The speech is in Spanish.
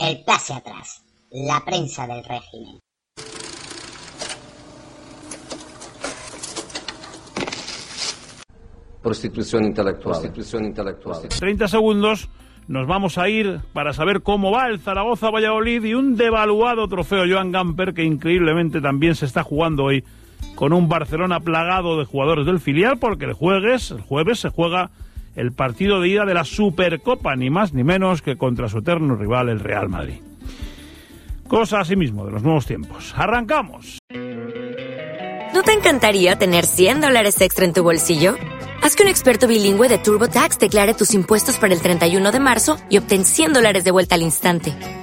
El pase atrás. La prensa del régimen. Prostitución intelectual. Prostitución intelectual. 30 segundos. Nos vamos a ir para saber cómo va el Zaragoza Valladolid y un devaluado trofeo Joan Gamper que increíblemente también se está jugando hoy con un Barcelona plagado de jugadores del filial porque el jueves, el jueves se juega el partido de ida de la Supercopa, ni más ni menos que contra su eterno rival el Real Madrid. Cosa asimismo de los nuevos tiempos. ¡Arrancamos! ¿No te encantaría tener 100 dólares extra en tu bolsillo? Haz que un experto bilingüe de TurboTax declare tus impuestos para el 31 de marzo y obtén 100 dólares de vuelta al instante.